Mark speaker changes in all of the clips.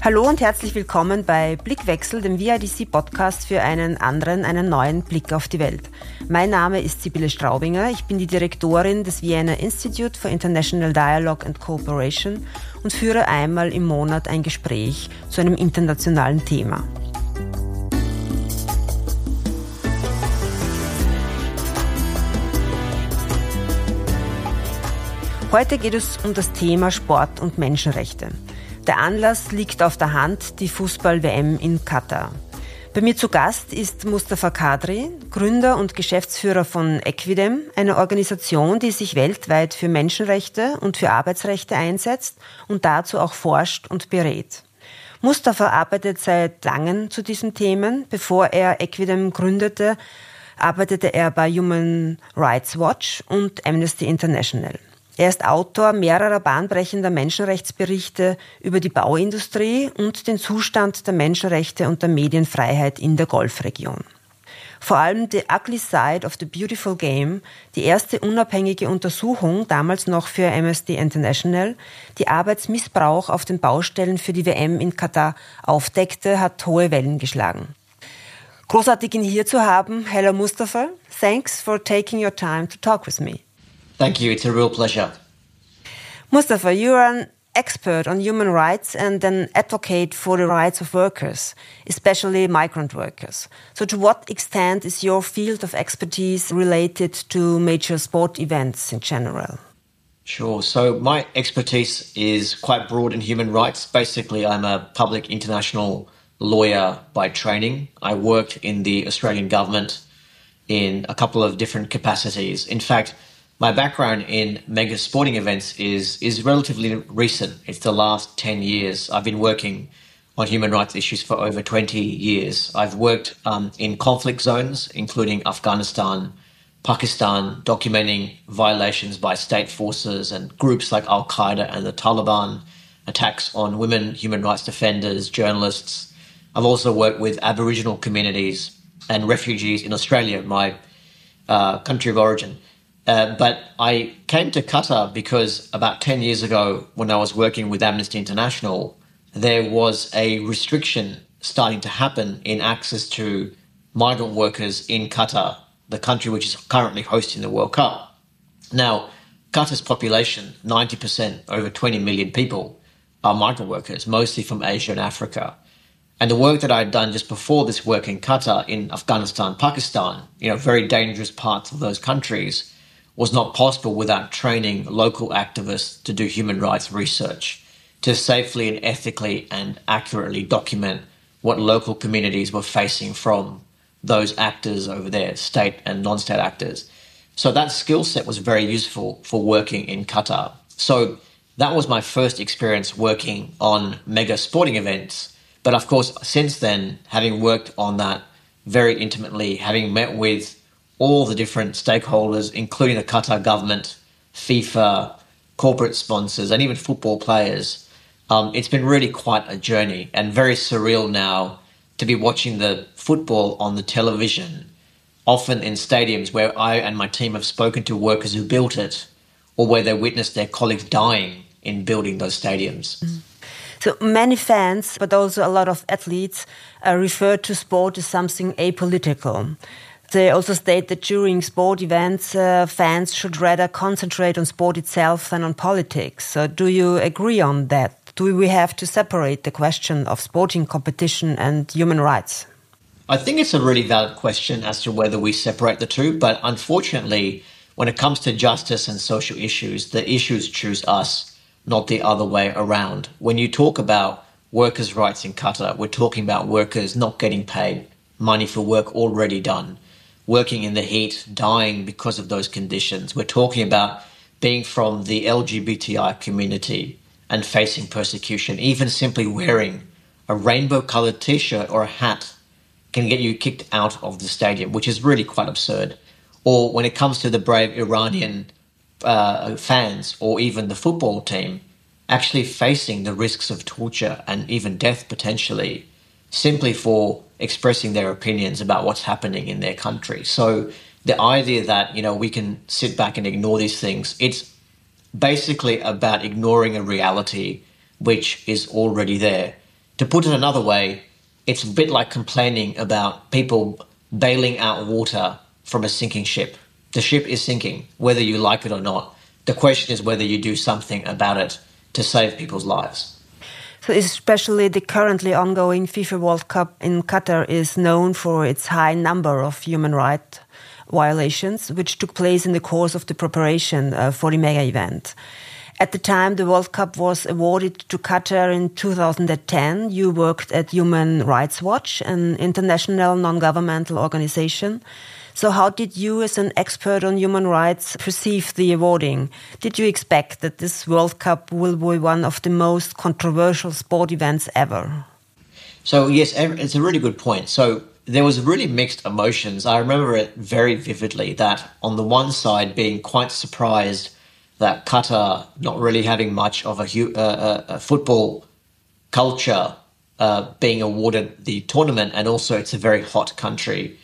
Speaker 1: Hallo und herzlich willkommen bei Blickwechsel, dem VIDC-Podcast für einen anderen, einen neuen Blick auf die Welt. Mein Name ist Sibylle Straubinger, ich bin die Direktorin des Vienna Institute for International Dialogue and Cooperation und führe einmal im Monat ein Gespräch zu einem internationalen Thema. Heute geht es um das Thema Sport und Menschenrechte. Der Anlass liegt auf der Hand, die Fußball-WM in Katar. Bei mir zu Gast ist Mustafa Kadri, Gründer und Geschäftsführer von Equidem, eine Organisation, die sich weltweit für Menschenrechte und für Arbeitsrechte einsetzt und dazu auch forscht und berät. Mustafa arbeitet seit langem zu diesen Themen. Bevor er Equidem gründete, arbeitete er bei Human Rights Watch und Amnesty International. Er ist Autor mehrerer bahnbrechender Menschenrechtsberichte über die Bauindustrie und den Zustand der Menschenrechte und der Medienfreiheit in der Golfregion. Vor allem The Ugly Side of the Beautiful Game, die erste unabhängige Untersuchung, damals noch für Amnesty International, die Arbeitsmissbrauch auf den Baustellen für die WM in Katar aufdeckte, hat hohe Wellen geschlagen. Großartig ihn hier zu haben. Hello Mustafa. Thanks for taking your time to talk with me.
Speaker 2: Thank you. It's a real pleasure.
Speaker 1: Mustafa, you are an expert on human rights and an advocate for the rights of workers, especially migrant workers. So, to what extent is your field of expertise related to major sport events in general?
Speaker 2: Sure. So, my expertise is quite broad in human rights. Basically, I'm a public international lawyer by training. I worked in the Australian government in a couple of different capacities. In fact, my background in mega sporting events is is relatively recent. It's the last 10 years. I've been working on human rights issues for over 20 years. I've worked um, in conflict zones, including Afghanistan, Pakistan, documenting violations by state forces and groups like Al Qaeda and the Taliban, attacks on women, human rights defenders, journalists. I've also worked with Aboriginal communities and refugees in Australia, my uh, country of origin. Uh, but I came to Qatar because about 10 years ago, when I was working with Amnesty International, there was a restriction starting to happen in access to migrant workers in Qatar, the country which is currently hosting the World Cup. Now, Qatar's population, 90%, over 20 million people, are migrant workers, mostly from Asia and Africa. And the work that I'd done just before this work in Qatar, in Afghanistan, Pakistan, you know, very dangerous parts of those countries, was not possible without training local activists to do human rights research, to safely and ethically and accurately document what local communities were facing from those actors over there, state and non state actors. So that skill set was very useful for working in Qatar. So that was my first experience working on mega sporting events. But of course, since then, having worked on that very intimately, having met with all the different stakeholders, including the Qatar government, FIFA, corporate sponsors, and even football players. Um, it's been really quite a journey and very surreal now to be watching the football on the television, often in stadiums where I and my team have spoken to workers who built it or where they witnessed their colleagues dying in building those stadiums. Mm.
Speaker 1: So many fans, but also a lot of athletes, uh, refer to sport as something apolitical. They also state that during sport events, uh, fans should rather concentrate on sport itself than on politics. So do you agree on that? Do we have to separate the question of sporting competition and human rights?
Speaker 2: I think it's a really valid question as to whether we separate the two, but unfortunately, when it comes to justice and social issues, the issues choose us, not the other way around. When you talk about workers' rights in Qatar, we're talking about workers not getting paid money for work already done working in the heat, dying because of those conditions. We're talking about being from the LGBTI community and facing persecution. Even simply wearing a rainbow colored t shirt or a hat can get you kicked out of the stadium, which is really quite absurd. Or when it comes to the brave Iranian uh, fans or even the football team, actually facing the risks of torture and even death potentially simply for expressing their opinions about what's happening in their country. So the idea that, you know, we can sit back and ignore these things, it's basically about ignoring a reality which is already there. To put it another way, it's a bit like complaining about people bailing out water from a sinking ship. The ship is sinking, whether you like it or not. The question is whether you do something about it to save people's lives.
Speaker 1: So especially the currently ongoing FIFA World Cup in Qatar is known for its high number of human rights violations, which took place in the course of the preparation uh, for the mega event. At the time the World Cup was awarded to Qatar in 2010, you worked at Human Rights Watch, an international non-governmental organization. So how did you, as an expert on human rights, perceive the awarding? Did you expect that this World Cup will be one of the most controversial sport events ever?
Speaker 2: So yes, it's a really good point. So there was really mixed emotions. I remember it very vividly that on the one side being quite surprised that Qatar not really having much of a, uh, a football culture uh, being awarded the tournament, and also it's a very hot country.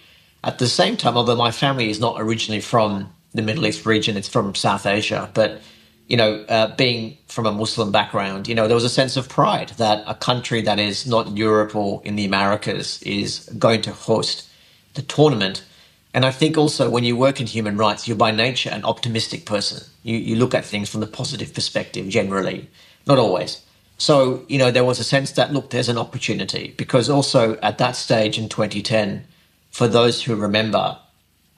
Speaker 2: At the same time, although my family is not originally from the Middle East region, it's from South Asia, but you know, uh, being from a Muslim background, you know, there was a sense of pride that a country that is not Europe or in the Americas is going to host the tournament. And I think also when you work in human rights, you're by nature an optimistic person. You, you look at things from the positive perspective generally, not always. So, you know, there was a sense that, look, there's an opportunity because also at that stage in 2010, for those who remember,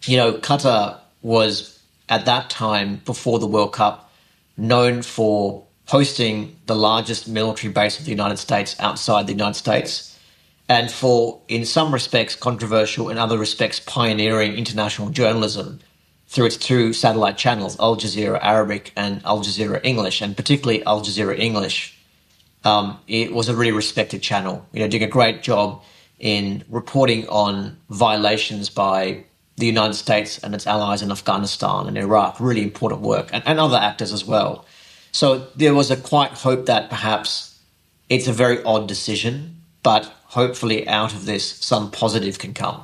Speaker 2: you know, Qatar was at that time before the World Cup known for hosting the largest military base of the United States outside the United States and for, in some respects, controversial, in other respects, pioneering international journalism through its two satellite channels, Al Jazeera Arabic and Al Jazeera English, and particularly Al Jazeera English. Um, it was a really respected channel, you know, doing a great job in reporting on violations by the United States and its allies in Afghanistan and Iraq, really important work, and, and other actors as well. So there was a quite hope that perhaps it's a very odd decision, but hopefully out of this, some positive can come.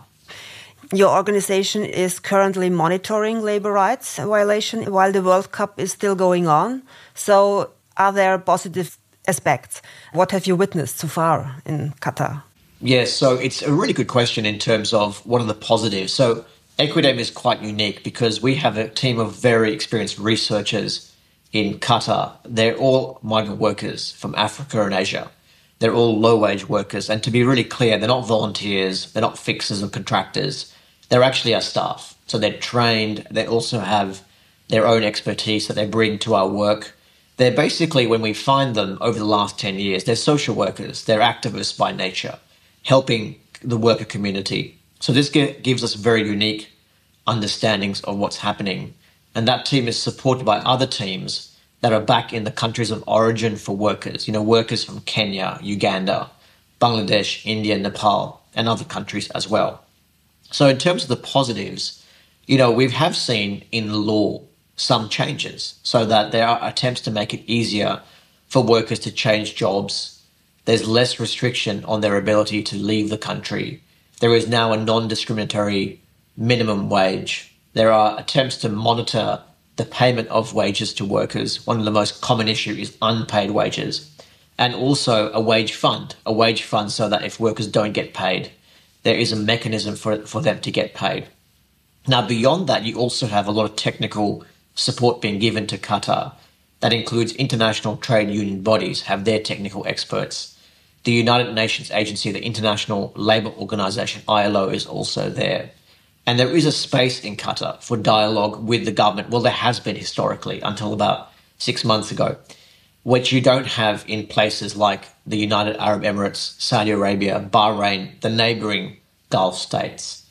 Speaker 1: Your organization is currently monitoring labor rights violation while the World Cup is still going on. So, are there positive aspects? What have you witnessed so far in Qatar?
Speaker 2: Yes, so it's a really good question in terms of what are the positives. So Equidem is quite unique because we have a team of very experienced researchers in Qatar. They're all migrant workers from Africa and Asia. They're all low wage workers. And to be really clear, they're not volunteers, they're not fixers and contractors. They're actually our staff. So they're trained, they also have their own expertise that they bring to our work. They're basically, when we find them over the last 10 years, they're social workers, they're activists by nature helping the worker community. So this gives us very unique understandings of what's happening. And that team is supported by other teams that are back in the countries of origin for workers, you know, workers from Kenya, Uganda, Bangladesh, India, Nepal, and other countries as well. So in terms of the positives, you know, we have seen in the law some changes so that there are attempts to make it easier for workers to change jobs there's less restriction on their ability to leave the country. There is now a non discriminatory minimum wage. There are attempts to monitor the payment of wages to workers. One of the most common issues is unpaid wages. And also a wage fund, a wage fund so that if workers don't get paid, there is a mechanism for, for them to get paid. Now, beyond that, you also have a lot of technical support being given to Qatar. That includes international trade union bodies have their technical experts the United Nations agency, the International Labour Organization, ILO, is also there. And there is a space in Qatar for dialogue with the government. Well, there has been historically until about six months ago, which you don't have in places like the United Arab Emirates, Saudi Arabia, Bahrain, the neighboring Gulf states.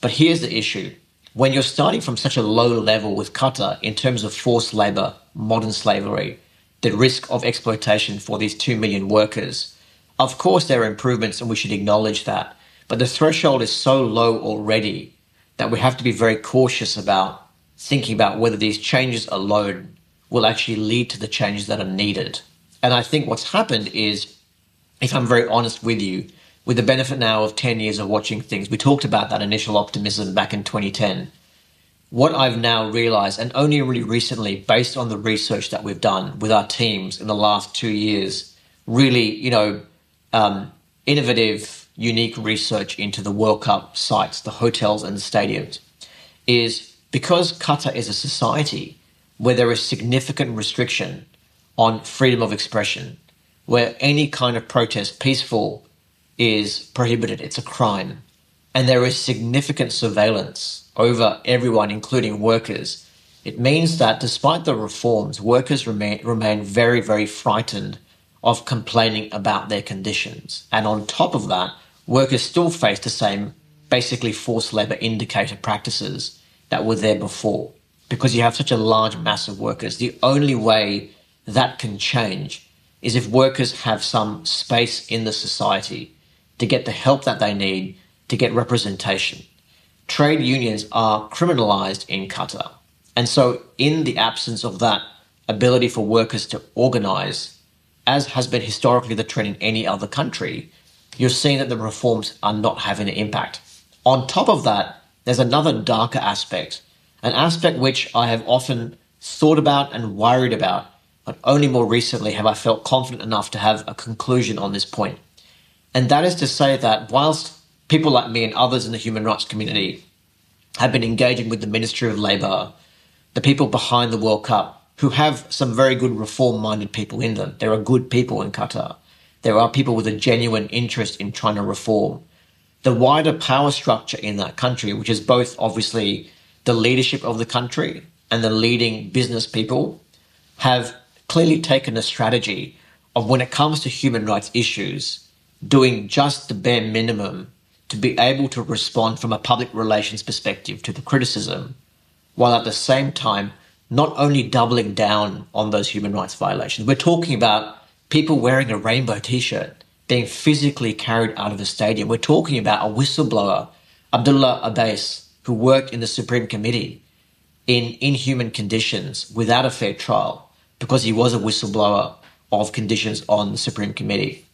Speaker 2: But here's the issue. When you're starting from such a low level with Qatar in terms of forced labor, modern slavery, the risk of exploitation for these 2 million workers, of course, there are improvements and we should acknowledge that. But the threshold is so low already that we have to be very cautious about thinking about whether these changes alone will actually lead to the changes that are needed. And I think what's happened is, if I'm very honest with you, with the benefit now of 10 years of watching things, we talked about that initial optimism back in 2010. What I've now realized, and only really recently, based on the research that we've done with our teams in the last two years, really, you know, um, innovative, unique research into the World Cup sites, the hotels and the stadiums, is because Qatar is a society where there is significant restriction on freedom of expression, where any kind of protest, peaceful, is prohibited. It's a crime. And there is significant surveillance over everyone, including workers. It means that despite the reforms, workers remain, remain very, very frightened of complaining about their conditions. And on top of that, workers still face the same basically forced labor indicator practices that were there before. Because you have such a large mass of workers, the only way that can change is if workers have some space in the society to get the help that they need to get representation. Trade unions are criminalized in Qatar. And so, in the absence of that ability for workers to organize, as has been historically the trend in any other country, you're seeing that the reforms are not having an impact. On top of that, there's another darker aspect, an aspect which I have often thought about and worried about, but only more recently have I felt confident enough to have a conclusion on this point. And that is to say that whilst people like me and others in the human rights community have been engaging with the Ministry of Labour, the people behind the World Cup, who have some very good reform minded people in them. There are good people in Qatar. There are people with a genuine interest in trying to reform. The wider power structure in that country, which is both obviously the leadership of the country and the leading business people, have clearly taken a strategy of when it comes to human rights issues, doing just the bare minimum to be able to respond from a public relations perspective to the criticism, while at the same time not only doubling down on those human rights violations. We're talking about people wearing a rainbow t shirt being physically carried out of a stadium. We're talking about a whistleblower, Abdullah Ibhais, who worked in the Supreme Committee in inhuman conditions without a fair trial because he was a whistleblower of conditions on the Supreme Committee.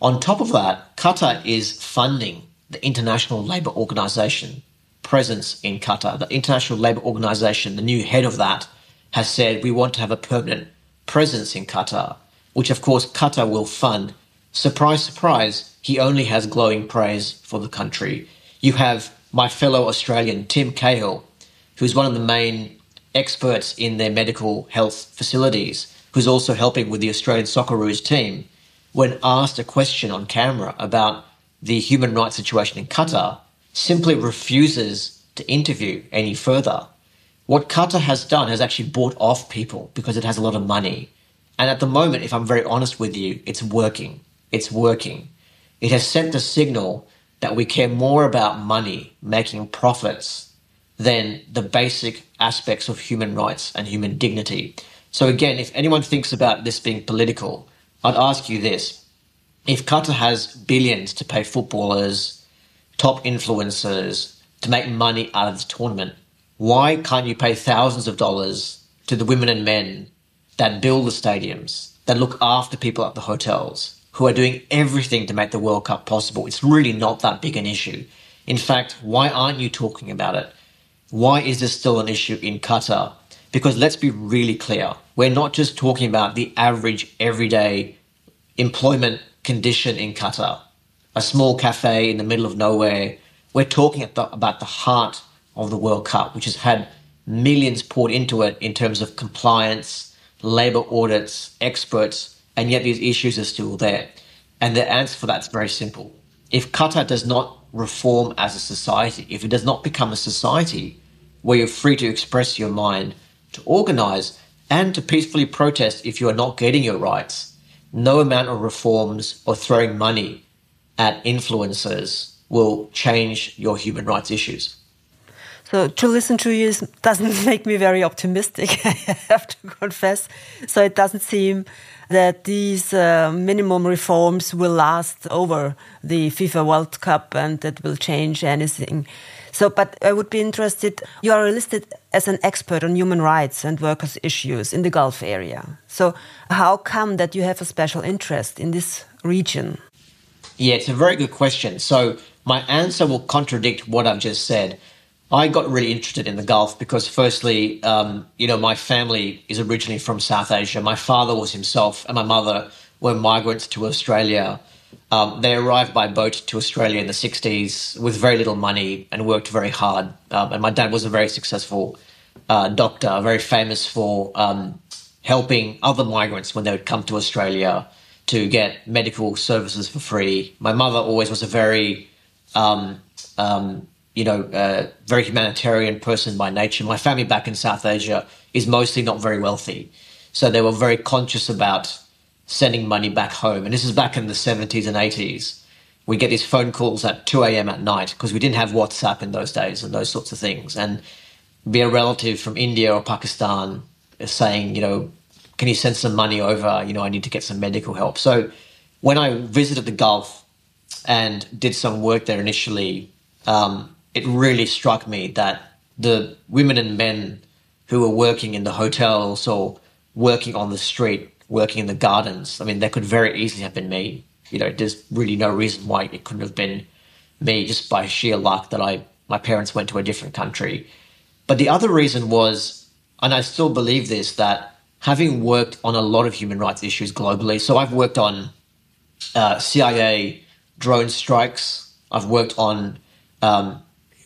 Speaker 2: On top of that, Qatar is funding the International Labour Organization presence in Qatar. The International Labour Organization, the new head of that, has said we want to have a permanent presence in Qatar, which of course Qatar will fund. Surprise, surprise, he only has glowing praise for the country. You have my fellow Australian, Tim Cahill, who's one of the main experts in their medical health facilities, who's also helping with the Australian Socceroos team, when asked a question on camera about the human rights situation in Qatar, simply refuses to interview any further. What Qatar has done has actually bought off people because it has a lot of money. And at the moment, if I'm very honest with you, it's working. It's working. It has sent the signal that we care more about money, making profits, than the basic aspects of human rights and human dignity. So again, if anyone thinks about this being political, I'd ask you this. If Qatar has billions to pay footballers, top influencers to make money out of this tournament. Why can't you pay thousands of dollars to the women and men that build the stadiums, that look after people at the hotels, who are doing everything to make the World Cup possible? It's really not that big an issue. In fact, why aren't you talking about it? Why is this still an issue in Qatar? Because let's be really clear. We're not just talking about the average everyday employment condition in Qatar a small cafe in the middle of nowhere. We're talking about the heart of the World Cup, which has had millions poured into it in terms of compliance, labor audits, experts, and yet these issues are still there. And the answer for that is very simple. If Qatar does not reform as a society, if it does not become a society where you're free to express your mind, to organize, and to peacefully protest if you are not getting your rights, no amount of reforms or throwing money at influencers will change your human rights issues.
Speaker 1: So to listen to you doesn't make me very optimistic, I have to confess. So it doesn't seem that these uh, minimum reforms will last over the FIFA World Cup and that will change anything. So, but I would be interested. You are listed as an expert on human rights and workers' issues in the Gulf area. So, how come that you have a special interest in this region?
Speaker 2: Yeah, it's a very good question. So my answer will contradict what I've just said. I got really interested in the Gulf because, firstly, um, you know, my family is originally from South Asia. My father was himself, and my mother were migrants to Australia Um, they arrived by boat to Australia in the 60s with very little money and worked very hard. Um, and my dad was a very successful uh, doctor, very famous for um, helping other migrants when they would come to Australia to get medical services for free. My mother always was a very, um, um, you know, uh, very humanitarian person by nature. My family back in South Asia is mostly not very wealthy. So they were very conscious about sending money back home. And this is back in the 70s and 80s. We get these phone calls at 2 a.m. at night because we didn't have WhatsApp in those days and those sorts of things. And be a relative from India or Pakistan saying, you know, can you send some money over? You know, I need to get some medical help. So when I visited the Gulf and did some work there initially, um, it really struck me that the women and men who were working in the hotels or working on the street working in the gardens. I mean, that could very easily have been me. You know, there's really no reason why it couldn't have been me just by sheer luck that I my parents went to a different country. But the other reason was, and I still believe this, that having worked on a lot of human rights issues globally, so I've worked on uh, CIA drone strikes. I've worked on um,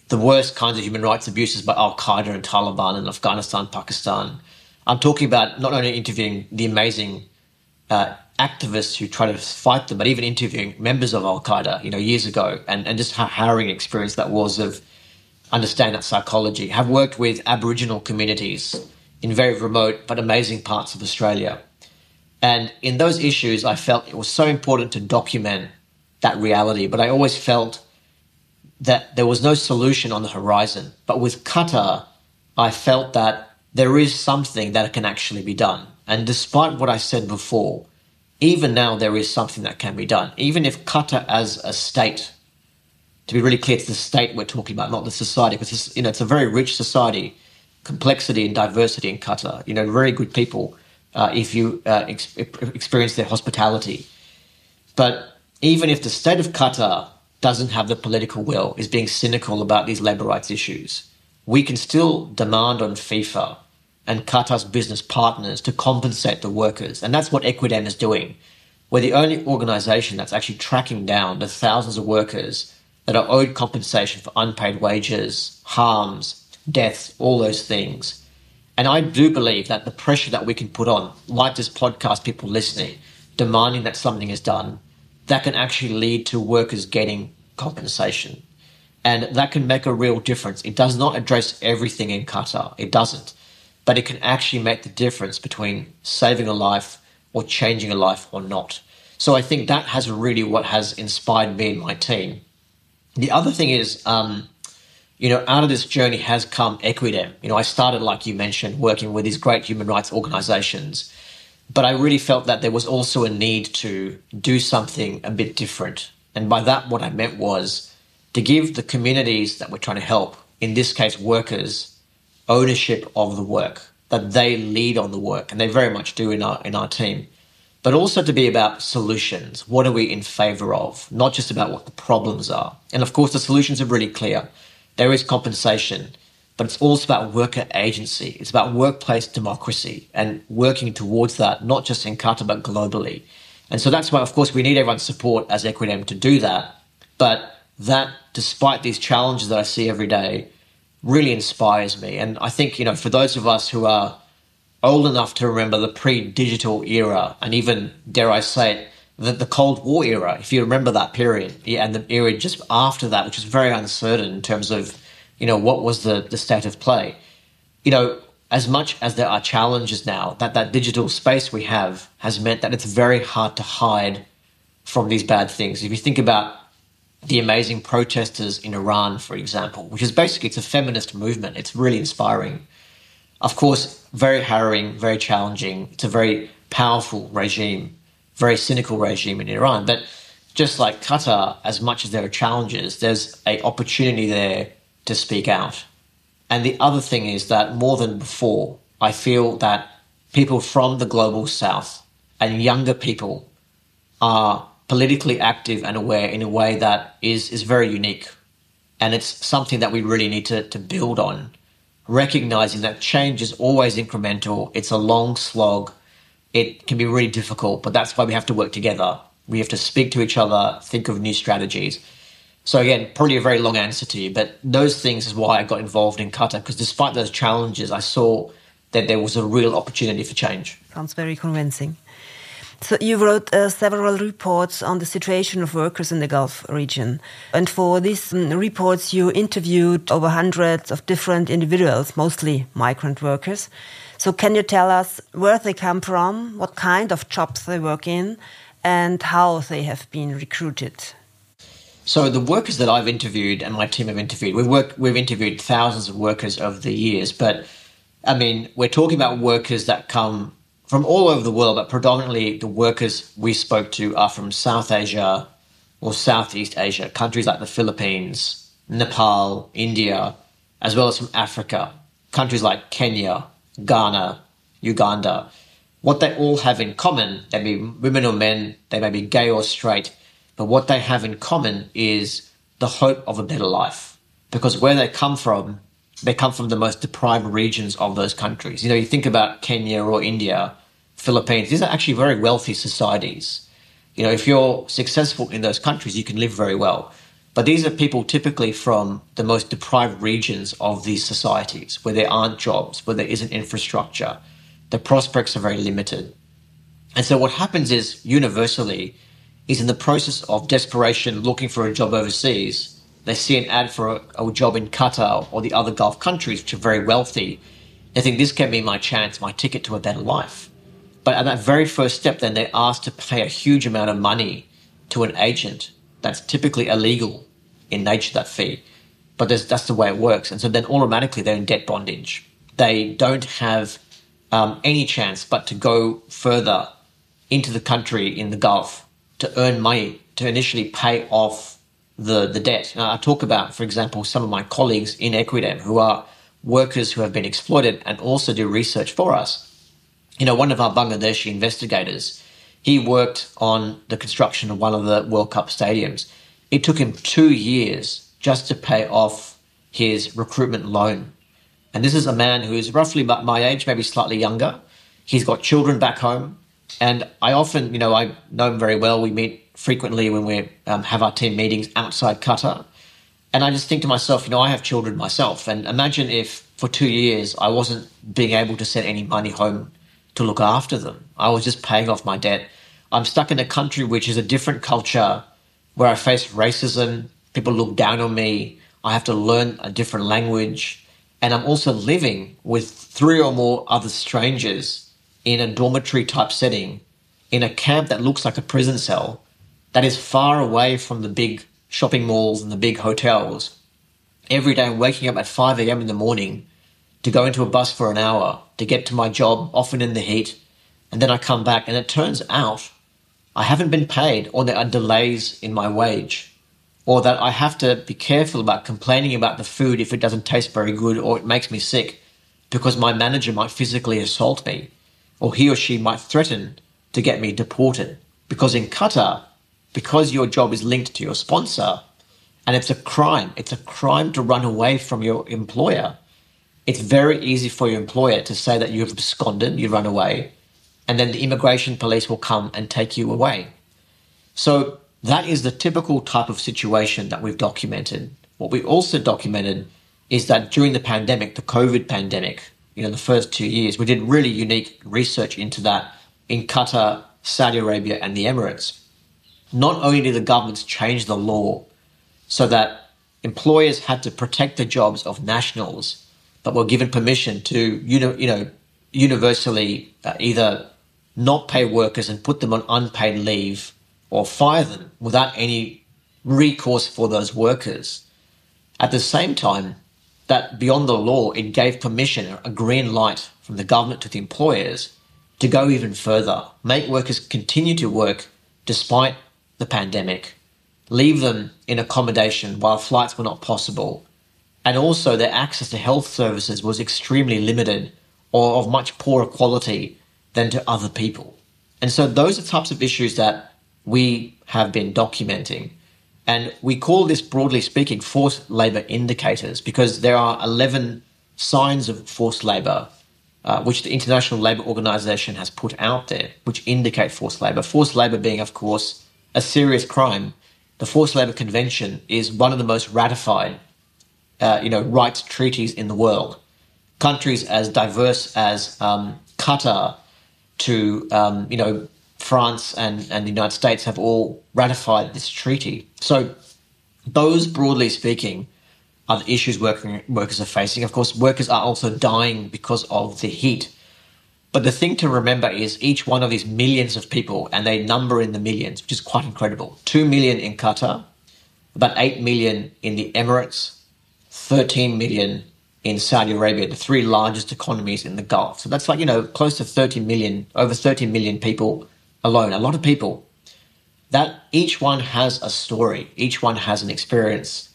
Speaker 2: the worst kinds of human rights abuses by Al Qaeda and Taliban in Afghanistan, Pakistan. I'm talking about not only interviewing the amazing uh, activists who try to fight them, but even interviewing members of Al Qaeda, you know, years ago, and, and just how harrowing experience that was of understanding that psychology. Have worked with Aboriginal communities in very remote but amazing parts of Australia. And in those issues, I felt it was so important to document that reality, but I always felt that there was no solution on the horizon. But with Qatar, I felt that there is something that can actually be done. And despite what I said before, even now there is something that can be done. Even if Qatar as a state, to be really clear, it's the state we're talking about, not the society, because it's, you know, it's a very rich society, complexity and diversity in Qatar. You know, very good people uh, if you uh, ex- experience their hospitality. But even if the state of Qatar doesn't have the political will, is being cynical about these labor rights issues, we can still demand on FIFA and Qatar's business partners to compensate the workers. And that's what Equidem is doing. We're the only organization that's actually tracking down the thousands of workers that are owed compensation for unpaid wages, harms, deaths, all those things. And I do believe that the pressure that we can put on, like this podcast, people listening, demanding that something is done, that can actually lead to workers getting compensation. And that can make a real difference. It does not address everything in Qatar. It doesn't but it can actually make the difference between saving a life or changing a life or not. So I think that has really what has inspired me and my team. The other thing is, um, you know, out of this journey has come Equidem. You know, I started, like you mentioned, working with these great human rights organizations, but I really felt that there was also a need to do something a bit different. And by that, what I meant was to give the communities that we're trying to help, in this case, workers, ownership of the work, that they lead on the work, and they very much do in our in our team. But also to be about solutions. What are we in favor of? Not just about what the problems are. And of course, the solutions are really clear. There is compensation, but it's also about worker agency. It's about workplace democracy and working towards that, not just in Qatar, but globally. And so that's why, of course, we need everyone's support as Equidem to do that. But that, despite these challenges that I see every day, really inspires me. And I think, you know, for those of us who are old enough to remember the pre digital era, and even, dare I say it, the, the Cold War era, if you remember that period, yeah, and the period just after that, which was very uncertain in terms of, you know, what was the, the state of play. You know, as much as there are challenges now, that that digital space we have has meant that it's very hard to hide from these bad things. If you think about the amazing protesters in Iran, for example, which is basically it's a feminist movement. It's really inspiring. Of course, very harrowing, very challenging. It's a very powerful regime, very cynical regime in Iran. But just like Qatar, as much as there are challenges, there's a opportunity there to speak out. And the other thing is that more than before, I feel that people from the global south and younger people are politically active and aware in a way that is, is very unique. And it's something that we really need to, to build on, recognizing that change is always incremental. It's a long slog. It can be really difficult, but that's why we have to work together. We have to speak to each other, think of new strategies. So again, probably a very long answer to you, but those things is why I got involved in Qatar because despite those challenges, I saw that there was a real opportunity for change.
Speaker 1: Sounds very convincing. So you wrote uh, several reports on the situation of workers in the Gulf region. And for these um, reports, you interviewed over hundreds of different individuals, mostly migrant workers. So can you tell us where they come from, what kind of jobs they work in, and how they have been recruited?
Speaker 2: So the workers that I've interviewed and my team have interviewed, we've worked, we've interviewed thousands of workers over the years, but I mean, we're talking about workers that come from all over the world, but predominantly the workers we spoke to are from South Asia or Southeast Asia, countries like the Philippines, Nepal, India, as well as from Africa, countries like Kenya, Ghana, Uganda. What they all have in common, they may be women or men, they may be gay or straight, but what they have in common is the hope of a better life. Because where they come from they come from the most deprived regions of those countries. You know, you think about Kenya or India, Philippines, these are actually very wealthy societies. You know, if you're successful in those countries, you can live very well. But these are people typically from the most deprived regions of these societies where there aren't jobs, where there isn't infrastructure. The prospects are very limited. And so what happens is universally is in the process of desperation looking for a job overseas, they see an ad for a, a job in Qatar or the other Gulf countries, which are very wealthy, they think this can be my chance, my ticket to a better life. But at that very first step, then they're asked to pay a huge amount of money to an agent that's typically illegal in nature, that fee. But that's the way it works. And so then automatically they're in debt bondage. They don't have um, any chance but to go further into the country in the Gulf to earn money to initially pay off the, the debt. Now, I talk about, for example, some of my colleagues in Equidem who are workers who have been exploited and also do research for us. You know, one of our Bangladeshi investigators, he worked on the construction of one of the World Cup stadiums. It took him two years just to pay off his recruitment loan. And this is a man who is roughly my age, maybe slightly younger. He's got children back home. And I often, you know, I know him very well. We meet frequently when we um, have our team meetings outside Qatar. And I just think to myself, you know, I have children myself. And imagine if for two years I wasn't being able to send any money home to look after them. I was just paying off my debt. I'm stuck in a country which is a different culture where I face racism. People look down on me. I have to learn a different language. And I'm also living with three or more other strangers in a dormitory type setting in a camp that looks like a prison cell that is far away from the big shopping malls and the big hotels. Every day I'm waking up at 5 a.m. in the morning to go into a bus for an hour to get to my job, often in the heat, and then I come back and it turns out I haven't been paid or there are delays in my wage or that I have to be careful about complaining about the food if it doesn't taste very good or it makes me sick because my manager might physically assault me or he or she might threaten to get me deported. Because in Qatar, because your job is linked to your sponsor and it's a crime. It's a crime to run away from your employer. It's very easy for your employer to say that you've absconded, you run away, and then the immigration police will come and take you away. So that is the typical type of situation that we've documented. What we also documented is that during the pandemic, the COVID pandemic, you know, the first two years, we did really unique research into that in Qatar, Saudi Arabia, and the Emirates not only did the governments change the law so that employers had to protect the jobs of nationals, but were given permission to, you know, you know universally uh, either not pay workers and put them on unpaid leave or fire them without any recourse for those workers. At the same time, that beyond the law, it gave permission, a green light from the government to the employers to go even further, make workers continue to work despite the pandemic, leave them in accommodation while flights were not possible, and also their access to health services was extremely limited or of much poorer quality than to other people. And so those are types of issues that we have been documenting. And we call this, broadly speaking, forced labor indicators because there are 11 signs of forced labor uh, which the International Labour Organization has put out there, which indicate forced labor. Forced labor being, of course, a serious crime, the Forced Labor Convention is one of the most ratified, uh, you know, rights treaties in the world. Countries as diverse as um, Qatar to, um, you know, France and, and the United States have all ratified this treaty. So those, broadly speaking, are the issues working, workers are facing. Of course, workers are also dying because of the heat. But the thing to remember is each one of these millions of people, and they number in the millions, which is quite incredible. Two million in Qatar, about eight million in the Emirates, 13 million in Saudi Arabia, the three largest economies in the Gulf. So that's like, you know, close to 30 million, over 30 million people alone, a lot of people. That each one has a story, each one has an experience.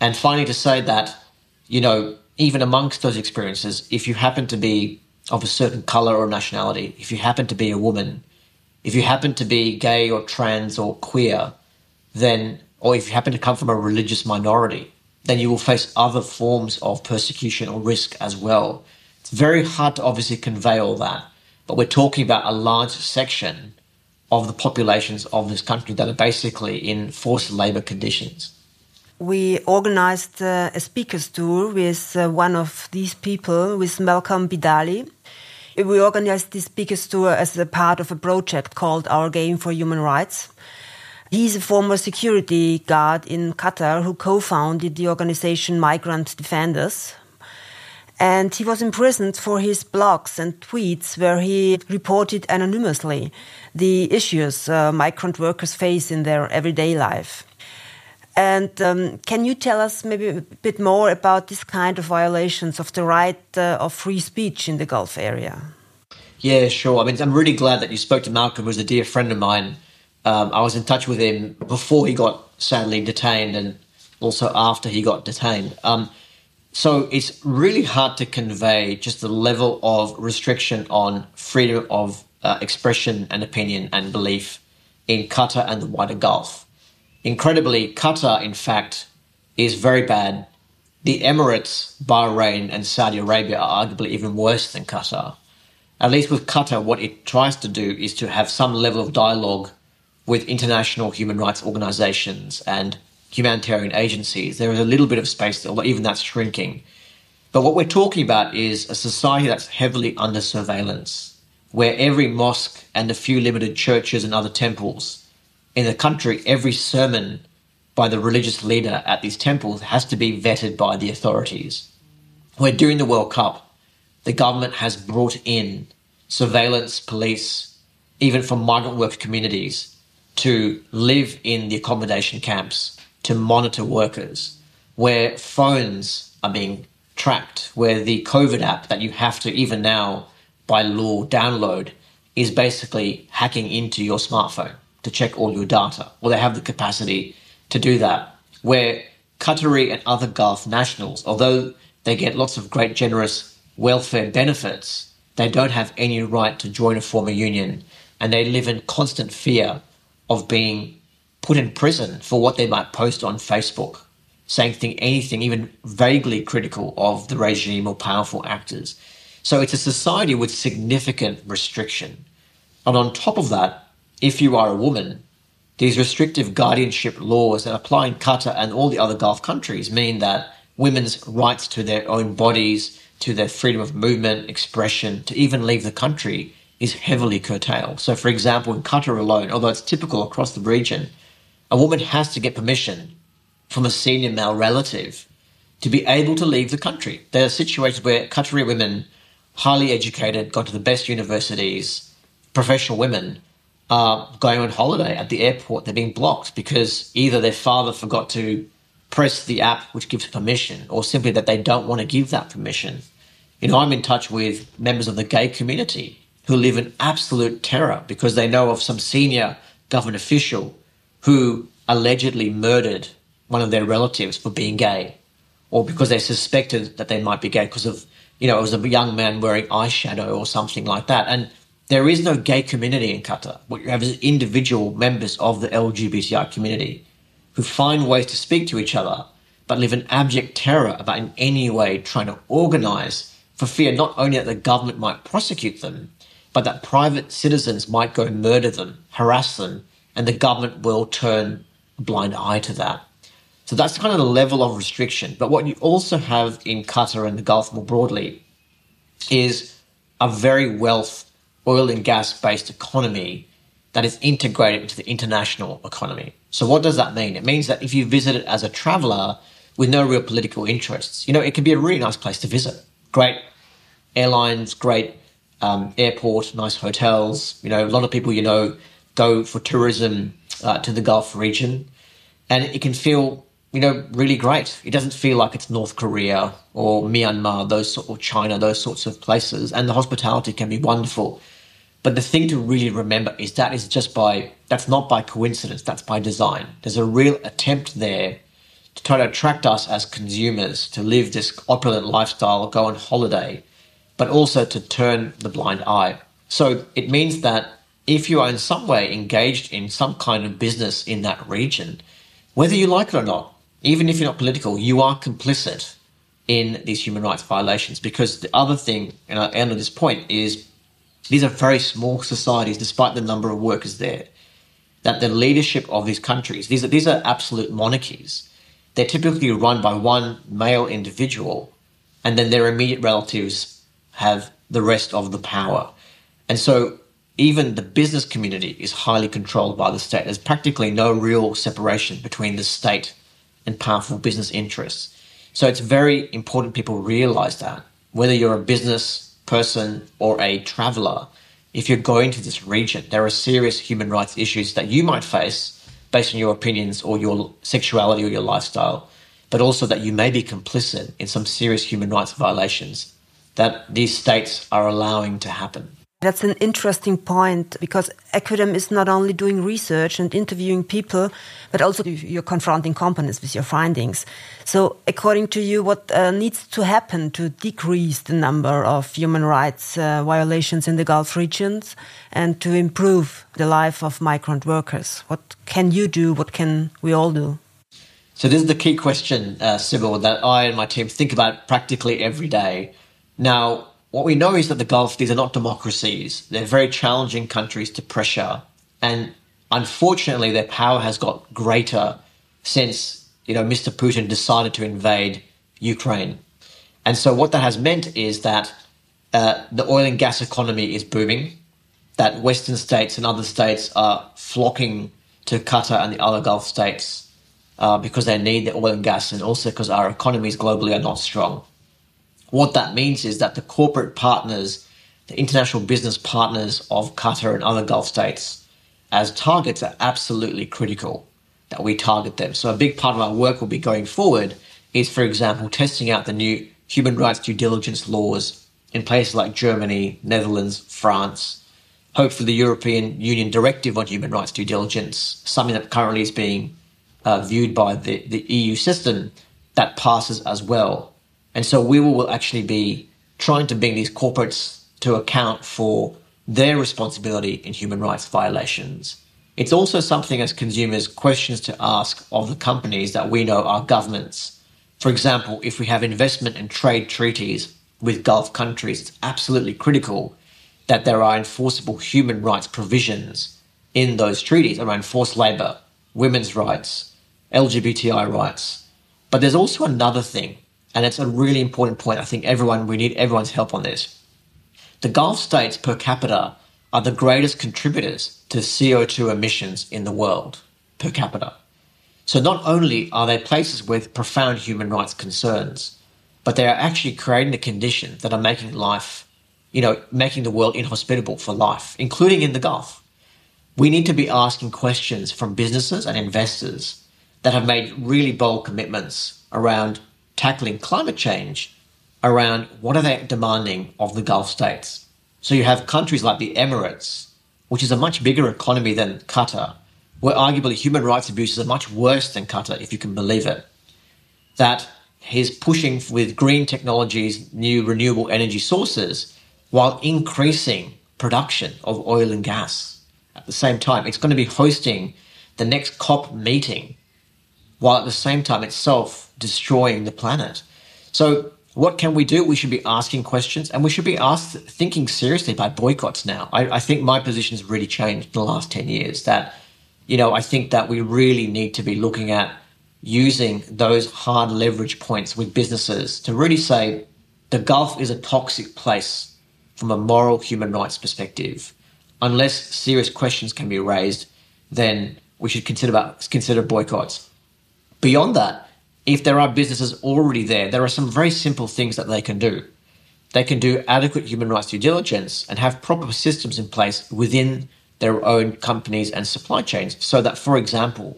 Speaker 2: And finally, to say that, you know, even amongst those experiences, if you happen to be of a certain color or nationality, if you happen to be a woman, if you happen to be gay or trans or queer, then, or if you happen to come from a religious minority, then you will face other forms of persecution or risk as well. It's very hard to obviously convey all that, but we're talking about a large section of the populations of this country that are basically in forced labor conditions.
Speaker 1: We organized uh, a speakers tour with uh, one of these people, with Malcolm Bidali. We organized this speakers tour as a part of a project called Our Game for Human Rights. He's a former security guard in Qatar who co-founded the organization Migrant Defenders, and he was imprisoned for his blogs and tweets where he reported anonymously the issues uh, migrant workers face in their everyday life. And um, can you tell us maybe a bit more about this kind of violations of the right uh, of free speech in the Gulf area?
Speaker 2: Yeah, sure. I mean, I'm really glad that you spoke to Malcolm, who's a dear friend of mine. Um, I was in touch with him before he got sadly detained and also after he got detained. Um, so it's really hard to convey just the level of restriction on freedom of uh, expression and opinion and belief in Qatar and the wider Gulf. Incredibly, Qatar, in fact, is very bad. The Emirates, Bahrain, and Saudi Arabia are arguably even worse than Qatar. At least with Qatar, what it tries to do is to have some level of dialogue with international human rights organizations and humanitarian agencies, there is a little bit of space, even that's shrinking. But what we're talking about is a society that's heavily under surveillance, where every mosque and a few limited churches and other temples in the country, every sermon by the religious leader at these temples has to be vetted by the authorities. Where during the World Cup, the government has brought in surveillance police, even from migrant worker communities, to live in the accommodation camps to monitor workers, where phones are being tracked, where the COVID app that you have to even now by law download is basically hacking into your smartphone to check all your data, or they have the capacity to do that. Where Qatari and other Gulf nationals, although they get lots of great generous welfare benefits, they don't have any right to join a former union and they live in constant fear of being put in prison for what they might post on Facebook, saying anything even vaguely critical of the regime or powerful actors. So it's a society with significant restriction. And on top of that, if you are a woman, these restrictive guardianship laws that apply in Qatar and all the other Gulf countries mean that women's rights to their own bodies, to their freedom of movement, expression, to even leave the country is heavily curtailed. So, for example, in Qatar alone, although it's typical across the region, a woman has to get permission from a senior male relative to be able to leave the country. There are situations where Qatari women, highly educated, got to the best universities, professional women, are going on holiday at the airport. They're being blocked because either their father forgot to press the app which gives permission, or simply that they don't want to give that permission. You know, I'm in touch with members of the gay community who live in absolute terror because they know of some senior government official who allegedly murdered one of their relatives for being gay or because they suspected that they might be gay because of, you know, it was a young man wearing eyeshadow or something like that. And there is no gay community in Qatar. What you have is individual members of the LGBTI community who find ways to speak to each other, but live in abject terror about in any way trying to organize for fear not only that the government might prosecute them, but that private citizens might go murder them, harass them, and the government will turn a blind eye to that. So that's kind of the level of restriction. But what you also have in Qatar and the Gulf more broadly is a very wealth, oil and gas based economy that is integrated into the international economy. So what does that mean? It means that if you visit it as a traveler with no real political interests, you know, it can be a really nice place to visit. Great airlines, great um, airport, nice hotels. You know, a lot of people you know go for tourism uh, to the Gulf region, and it can feel you know, really great. It doesn't feel like it's North Korea or Myanmar, those sort of China, those sorts of places. And the hospitality can be wonderful. But the thing to really remember is that is just by that's not by coincidence, that's by design. There's a real attempt there to try to attract us as consumers to live this opulent lifestyle, go on holiday, but also to turn the blind eye. So it means that if you are in some way engaged in some kind of business in that region, whether you like it or not, even if you're not political, you are complicit in these human rights violations. Because the other thing, and I'll end on this point, is these are very small societies, despite the number of workers there. That the leadership of these countries, these are, these are absolute monarchies. They're typically run by one male individual, and then their immediate relatives have the rest of the power. And so even the business community is highly controlled by the state. There's practically no real separation between the state and powerful business interests. So it's very important people realize that. Whether you're a business person or a traveler, if you're going to this region, there are serious human rights issues that you might face based on your opinions or your sexuality or your lifestyle, but also that you may be complicit in some serious human rights violations that these states are allowing to happen.
Speaker 1: That's an interesting point because Equidem is not only doing research and interviewing people, but also you're confronting companies with your findings. So, according to you, what uh, needs to happen to decrease the number of human rights uh, violations in the Gulf regions and to improve the life of migrant workers? What can you do? What can we all do?
Speaker 2: So, this is the key question, uh, Sybil, that I and my team think about practically every day. Now, what we know is that the Gulf, these are not democracies. They're very challenging countries to pressure. And unfortunately, their power has got greater since, you know, Mr. Putin decided to invade Ukraine. And so what that has meant is that uh, the oil and gas economy is booming, that Western states and other states are flocking to Qatar and the other Gulf states uh, because they need the oil and gas and also because our economies globally are not strong. What that means is that the corporate partners, the international business partners of Qatar and other Gulf states, as targets are absolutely critical that we target them. So a big part of our work will be going forward is, for example, testing out the new human rights due diligence laws in places like Germany, Netherlands, France. Hopefully, the European Union directive on human rights due diligence, something that currently is being uh, viewed by the, the EU system, that passes as well. And so we will actually be trying to bring these corporates to account for their responsibility in human rights violations. It's also something as consumers questions to ask of the companies that we know are governments. For example, if we have investment and trade treaties with Gulf countries, it's absolutely critical that there are enforceable human rights provisions in those treaties around forced labor, women's rights, LGBTI rights. But there's also another thing and it's a really important point. I think everyone, we need everyone's help on this. The Gulf states per capita are the greatest contributors to CO2 emissions in the world per capita. So not only are they places with profound human rights concerns, but they are actually creating the conditions that are making life, you know, making the world inhospitable for life, including in the Gulf. We need to be asking questions from businesses and investors that have made really bold commitments around tackling climate change around what are they demanding of the Gulf states. So you have countries like the Emirates, which is a much bigger economy than Qatar, where arguably human rights abuses are much worse than Qatar, if you can believe it. That he's pushing with green technologies, new renewable energy sources, while increasing production of oil and gas. At the same time, it's going to be hosting the next COP meeting, while at the same time itself destroying the planet. So, what can we do? We should be asking questions and we should be asked, thinking seriously about boycotts now. I, I think my position has really changed in the last 10 years that you know, I think that we really need to be looking at using those hard leverage points with businesses to really say the Gulf is a toxic place from a moral human rights perspective. Unless serious questions can be raised, then we should consider consider boycotts. Beyond that, if there are businesses already there, there are some very simple things that they can do. They can do adequate human rights due diligence and have proper systems in place within their own companies and supply chains so that, for example,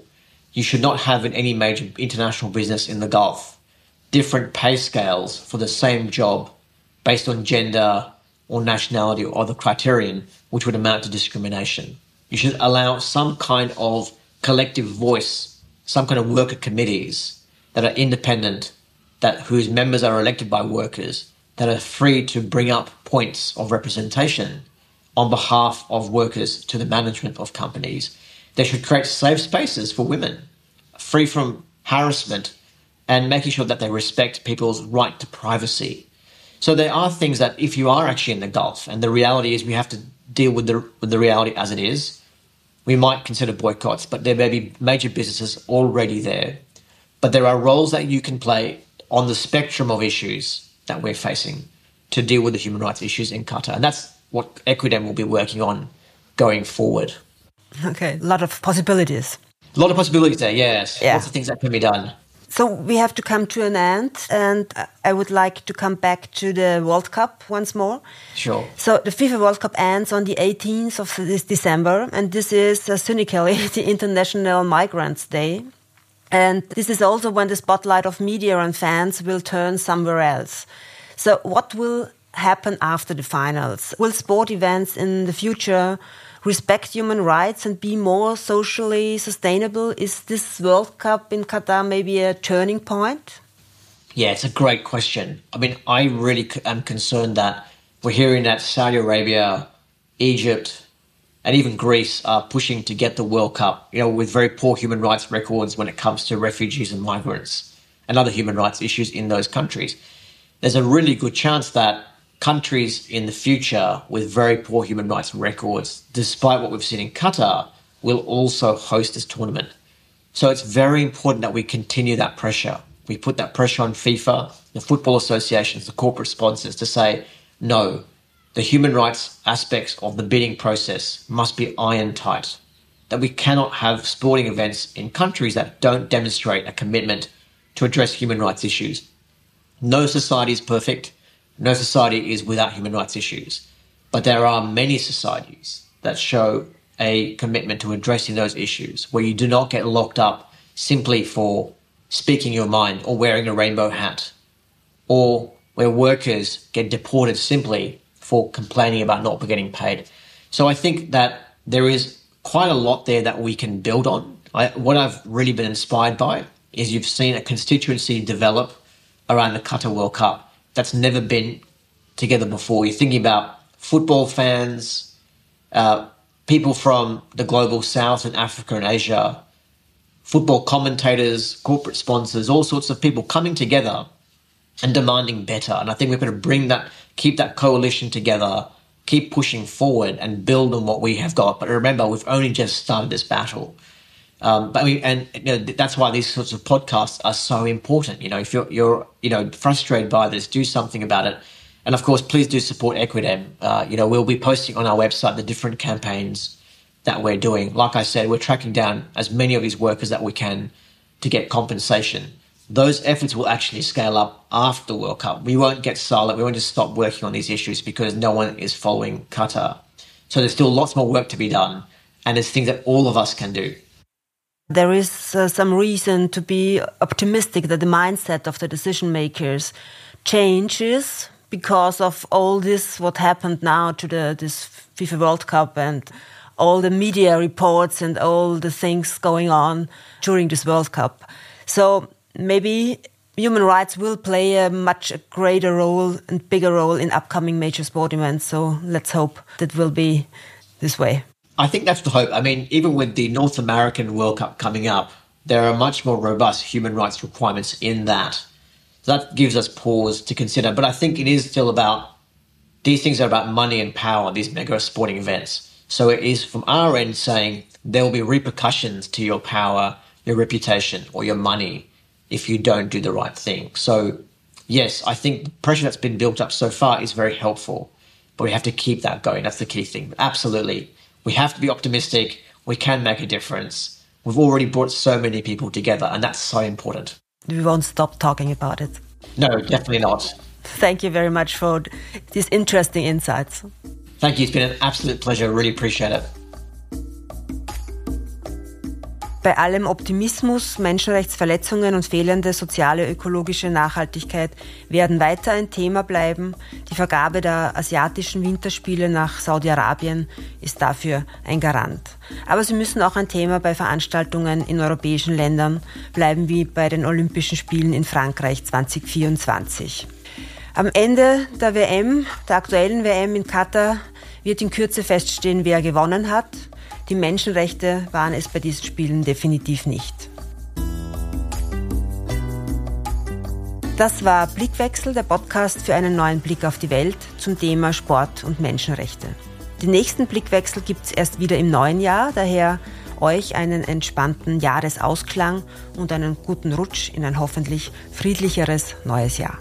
Speaker 2: you should not have in any major international business in the Gulf different pay scales for the same job based on gender or nationality or other criterion, which would amount to discrimination. You should allow some kind of collective voice, some kind of worker committees that are independent, that whose members are elected by workers, that are free to bring up points of representation on behalf of workers to the management of companies. They should create safe spaces for women, free from harassment, and making sure that they respect people's right to privacy. So there are things that if you are actually in the Gulf, and the reality is we have to deal with the with the reality as it is, we might consider boycotts, but there may be major businesses already there. But there are roles that you can play on the spectrum of issues that we're facing to deal with the human rights issues in Qatar. And that's what Equidem will be working on going forward.
Speaker 1: Okay, a lot of possibilities.
Speaker 2: A lot of possibilities there, yes. Yeah. Lots of things that can be done.
Speaker 1: So we have to come to an end, and I would like to come back to the World Cup once more.
Speaker 2: Sure.
Speaker 1: So the FIFA World Cup ends on the 18th of this December, and this is uh, cynically the International Migrants Day. And this is also when the spotlight of media and fans will turn somewhere else. So what will happen after the finals? Will sport events in the future respect human rights and be more socially sustainable? Is this World Cup in Qatar maybe a turning point?
Speaker 2: Yeah, it's a great question. I mean, I really am concerned that we're hearing that Saudi Arabia, Egypt, and even Greece are pushing to get the World Cup, you know, with very poor human rights records when it comes to refugees and migrants and other human rights issues in those countries. There's a really good chance that countries in the future with very poor human rights records, despite what we've seen in Qatar, will also host this tournament. So it's very important that we continue that pressure. We put that pressure on FIFA, the football associations, the corporate sponsors to say, no, the human rights aspects of the bidding process must be iron tight. That we cannot have sporting events in countries that don't demonstrate a commitment to address human rights issues. No society is perfect. No society is without human rights issues, but there are many societies that show a commitment to addressing those issues where you do not get locked up simply for speaking your mind or wearing a rainbow hat, or where workers get deported simply for complaining about not getting paid. So I think that there is quite a lot there that we can build on. I, what I've really been inspired by is you've seen a constituency develop around the Qatar World Cup that's never been together before. You're thinking about football fans, uh, people from the global south and Africa and Asia, football commentators, corporate sponsors, all sorts of people coming together and demanding better. And I think we've got to bring that, keep that coalition together, keep pushing forward and build on what we have got. But remember, we've only just started this battle. Um, but I mean, and you know, that's why these sorts of podcasts are so important. You know, if you're, you're, you know, frustrated by this, do something about it. And of course, please do support Equidem. Uh, you know, we'll be posting on our website the different campaigns that we're doing. Like I said, we're tracking down as many of these workers that we can to get compensation. Those efforts will actually scale up after World Cup. We won't get silent. We won't just stop working on these issues because no one is following Qatar. So there's still lots more work to be done. And there's things that all of us can do
Speaker 1: there is uh, some reason to be optimistic that the mindset of the decision makers changes because of all this what happened now to the this FIFA World Cup and all the media reports and all the things going on during this World Cup. So maybe human rights will play a much greater role and bigger role in upcoming major sport events. So let's hope that will be this way.
Speaker 2: I think that's the hope. I mean, even with the North American World Cup coming up, there are much more robust human rights requirements in that. So that gives us pause to consider. But I think it is still about these things are about money and power, these mega sporting events. So it is from our end saying there will be repercussions to your power, your reputation, or your money if you don't do the right thing. So, yes, I think the pressure that's been built up so far is very helpful, but we have to keep that going. That's the key thing. Absolutely. We have to be optimistic. We can make a difference. We've already brought so many people together, and that's so important.
Speaker 1: We won't stop talking about it.
Speaker 2: No, definitely not.
Speaker 1: Thank you very much for these interesting insights.
Speaker 2: Thank you. It's been an absolute pleasure. Really appreciate it.
Speaker 1: Bei allem Optimismus, Menschenrechtsverletzungen und fehlende soziale ökologische Nachhaltigkeit werden weiter ein Thema bleiben. Die Vergabe der asiatischen Winterspiele nach Saudi-Arabien ist dafür ein Garant. Aber sie müssen auch ein Thema bei Veranstaltungen in europäischen Ländern bleiben, wie bei den Olympischen Spielen in Frankreich 2024. Am Ende der WM, der aktuellen WM in Katar, wird in Kürze feststehen, wer gewonnen hat. Die Menschenrechte waren es bei diesen Spielen definitiv nicht. Das war Blickwechsel, der Podcast für einen neuen Blick auf die Welt zum Thema Sport und Menschenrechte. Den nächsten Blickwechsel gibt es erst wieder im neuen Jahr, daher euch einen entspannten Jahresausklang und einen guten Rutsch in ein hoffentlich friedlicheres neues Jahr.